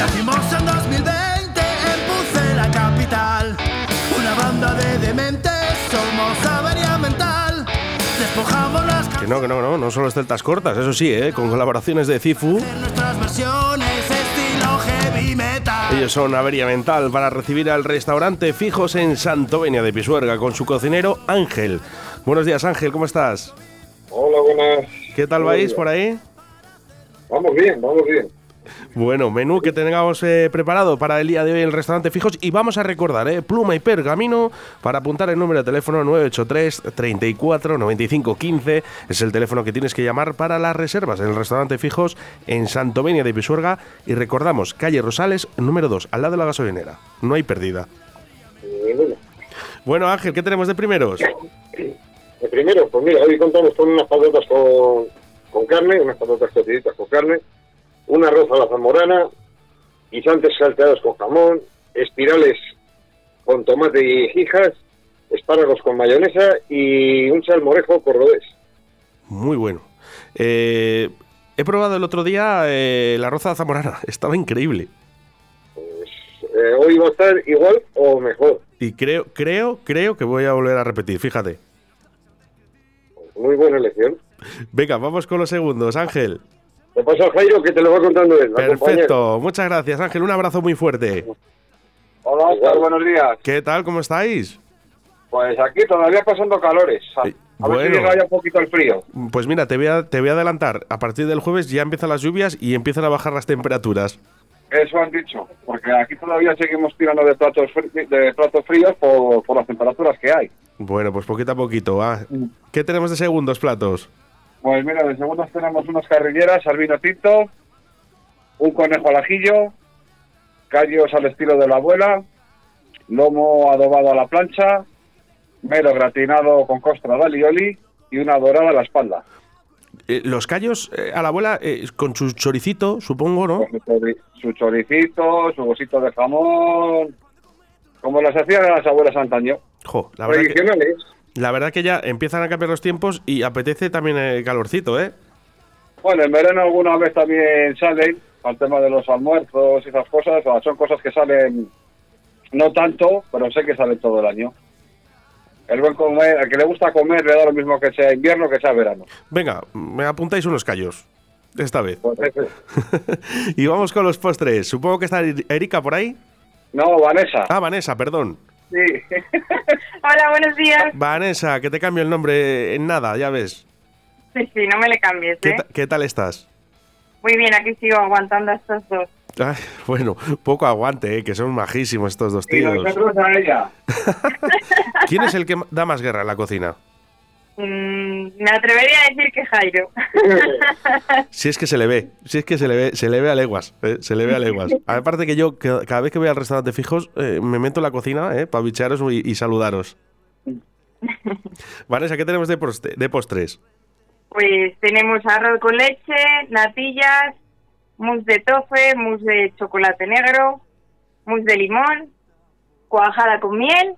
Nacimos en 2020 en Pucela capital. Una banda de dementes, somos avería mental. Despojamos las Que no, que no, no, no solo es celtas cortas, eso sí, ¿eh? con colaboraciones de Cifu. en nuestras versiones, estilo heavy metal. Ellos son Avería Mental para recibir al restaurante Fijos en Santovenia de Pisuerga con su cocinero Ángel. Buenos días Ángel, ¿cómo estás? Hola, buenas. ¿Qué tal vais por ahí? Vamos bien, vamos bien. Bueno, menú que tengamos eh, preparado para el día de hoy en el restaurante Fijos y vamos a recordar, eh, pluma y pergamino para apuntar el número de teléfono 983 34 95 15 es el teléfono que tienes que llamar para las reservas en el restaurante Fijos en Santovenia de Pisuerga y recordamos, calle Rosales número 2, al lado de la gasolinera. No hay pérdida. Bueno, Ángel, ¿qué tenemos de primeros? El primero, pues mira, hoy contamos con unas patatas con, con carne, unas patatas cociditas con carne, un arroz a la zamorana, guisantes salteados con jamón, espirales con tomate y hijas, espárragos con mayonesa y un salmorejo cordobés. Muy bueno. Eh, he probado el otro día eh, la roza zamorana, estaba increíble. Eh, hoy va a estar igual o mejor. Y creo, creo, creo que voy a volver a repetir, fíjate. Muy buena elección. Venga, vamos con los segundos, Ángel. Te paso a Jairo que te lo va contando él. Perfecto, muchas gracias, Ángel. Un abrazo muy fuerte. Hola, Oscar, buenos días. ¿Qué tal? ¿Cómo estáis? Pues aquí todavía pasando calores. A, Eh, a ver bueno. si llega ya un poquito el frío. Pues mira, te voy, a, te voy a adelantar. A partir del jueves ya empiezan las lluvias y empiezan a bajar las temperaturas. Eso han dicho. Porque aquí todavía seguimos tirando de platos, de platos fríos por, por las temperaturas que hay. Bueno, pues poquito a poquito. va. ¿Qué tenemos de segundos platos? Pues mira, de segundos tenemos unas carrilleras al vino tinto, un conejo al ajillo, callos al estilo de la abuela, lomo adobado a la plancha, mero gratinado con costra de alioli y una dorada a la espalda. Eh, los callos eh, a la abuela eh, con su choricito, supongo, ¿no? Con su, chori- su choricito, su bolsito de jamón, como las hacían las abuelas antaño. Jo, la verdad, que, Tradicionales. La verdad que ya empiezan a cambiar los tiempos y apetece también el calorcito, ¿eh? Bueno, en verano alguna vez también salen al tema de los almuerzos y esas cosas, o sea, son cosas que salen no tanto, pero sé que salen todo el año. El buen comer, al que le gusta comer le da lo mismo que sea invierno que sea verano. Venga, me apuntáis unos callos. Esta vez. Pues y vamos con los postres. Supongo que está Erika por ahí. No, Vanessa. Ah, Vanessa, perdón. Sí. Hola, buenos días. Vanessa, que te cambio el nombre en nada, ya ves. Sí, sí, no me le cambies, ¿Qué, ¿eh? qué tal estás? Muy bien, aquí sigo aguantando a estos dos. Ay, bueno, poco aguante, ¿eh? que son majísimos estos dos Y tíos. nosotros a ella. ¿Quién es el que da más guerra en la cocina? Mm, me atrevería a decir que Jairo. Si es que se le ve, si es que se le ve, se le ve a leguas, ¿eh? se le ve a leguas. Aparte que yo ca- cada vez que voy al restaurante fijos eh, me meto en la cocina ¿eh? para bichearos y, y saludaros. Vanessa, ¿qué tenemos de, de postres? Pues tenemos arroz con leche, natillas, mousse de tofe, mousse de chocolate negro, mousse de limón, cuajada con miel,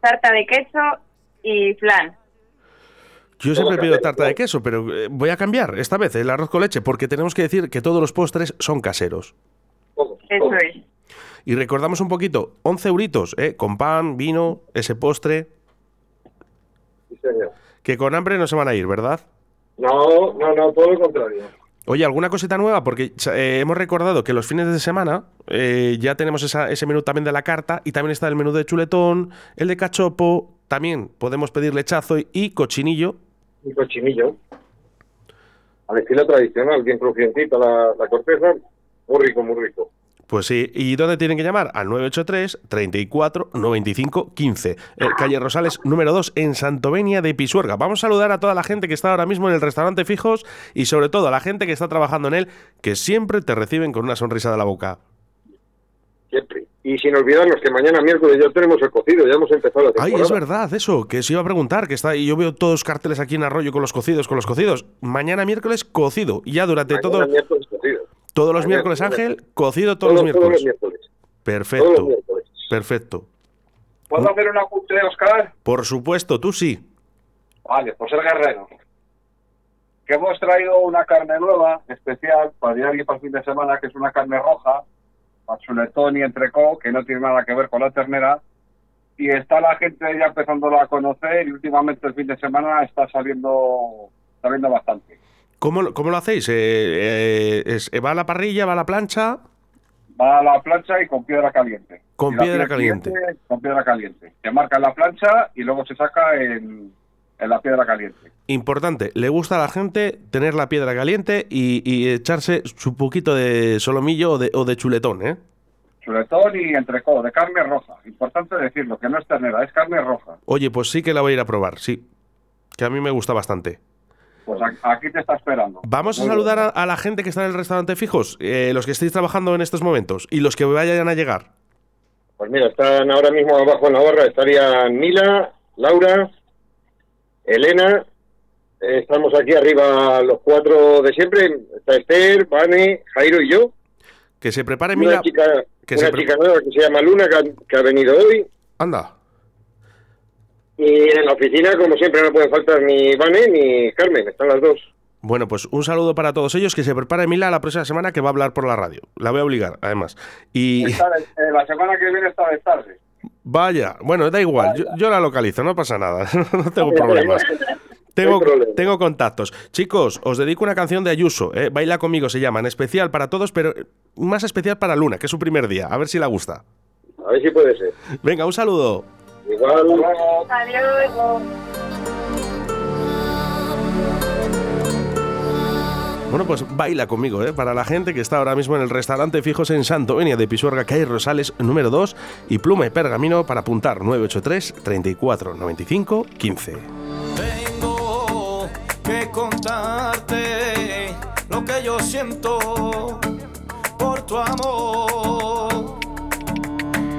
tarta de queso y flan. Yo siempre pido tarta de queso, pero eh, voy a cambiar esta vez el arroz con leche porque tenemos que decir que todos los postres son caseros. Eso es. Y recordamos un poquito, 11 euritos, ¿eh? con pan, vino, ese postre, Sí, señor. que con hambre no se van a ir, ¿verdad? No, no, no, todo lo contrario. Oye, ¿alguna cosita nueva? Porque eh, hemos recordado que los fines de semana eh, ya tenemos esa- ese menú también de la carta y también está el menú de chuletón, el de cachopo, también podemos pedir lechazo y, y cochinillo. Un cochinillo. Al estilo tradicional, bien crujientita la, la corteza. Muy rico, muy rico. Pues sí, ¿y dónde tienen que llamar? Al 983 34 95 15. Eh, calle Rosales número 2 en Santovenia de Pisuerga. Vamos a saludar a toda la gente que está ahora mismo en el restaurante Fijos y sobre todo a la gente que está trabajando en él, que siempre te reciben con una sonrisa de la boca. Siempre. Y sin olvidarnos que mañana miércoles ya tenemos el cocido, ya hemos empezado la Ay, temporada. es verdad, eso, que os iba a preguntar, que está, y yo veo todos carteles aquí en Arroyo con los cocidos, con los cocidos. Mañana miércoles, cocido. Y ya durante Mañana todo, miércoles cocido. todos los mañana, miércoles. Ángel, cocido todos, los miércoles. miércoles. Todos los Perfecto, miércoles. perfecto. ¿Puedo hacer un apunte, Oscar? Por supuesto, tú sí. Vale, pues el guerrero. Que hemos traído una carne nueva, especial, para diario y para el fin de semana, que es una carne roja, para chuletón y entrecó, que no tiene nada que ver con la ternera. Y está la gente ya empezándolo a conocer y últimamente el fin de semana está saliendo, saliendo bastante. ¿Cómo, lo- cómo lo hacéis? Eh, eh, es- ¿Va a la parrilla, va a la plancha? Va a la plancha y con piedra caliente. Con piedra caliente. Con piedra caliente. Se marca en la plancha y luego se saca en, en la piedra caliente. Importante, le gusta a la gente tener la piedra caliente y, y echarse su poquito de solomillo o de, o de chuletón, ¿eh? Chuletón y entrecó, de carne roja. Importante decirlo, que no es ternera, es carne roja. Oye, pues sí que la voy a ir a probar, sí. Que a mí me gusta bastante. Pues aquí te está esperando. Vamos a Muy saludar a, a la gente que está en el restaurante fijos, eh, los que estéis trabajando en estos momentos y los que vayan a llegar. Pues mira, están ahora mismo abajo en la barra, estarían Mila, Laura, Elena, eh, estamos aquí arriba los cuatro de siempre, está Esther, Vane, Jairo y yo. Que se prepare Una Mila. chica, que una se pre- chica nueva que se llama Luna, que ha, que ha venido hoy. Anda. Y en la oficina, como siempre, no pueden faltar ni Vane ni Carmen, están las dos. Bueno, pues un saludo para todos ellos. Que se prepare Mila la próxima semana que va a hablar por la radio. La voy a obligar, además. Y eh, la semana que viene está de tarde. Vaya, bueno, da igual. Yo, yo la localizo, no pasa nada. no tengo problemas. Tengo, No tengo contactos. Chicos, os dedico una canción de Ayuso. ¿eh? Baila conmigo se llama. En especial para todos, pero más especial para Luna, que es su primer día. A ver si la gusta. A ver si puede ser. Venga, un saludo. Igual. Adiós. Bueno, pues baila conmigo, ¿eh? Para la gente que está ahora mismo en el restaurante Fijos en Santovenia de Pisuerga, calle Rosales, número 2, y pluma y pergamino para apuntar 983 34 95 15. Tengo que contarte lo que yo siento por tu amor.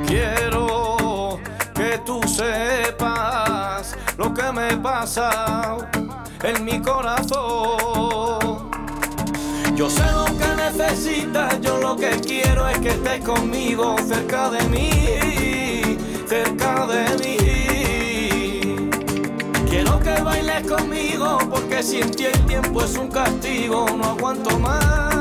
Quiero que tú sepas lo que me pasa en mi corazón. Yo sé lo que necesitas, yo lo que quiero es que estés conmigo, cerca de mí, cerca de mí. Quiero que bailes conmigo porque sin ti el tiempo es un castigo, no aguanto más.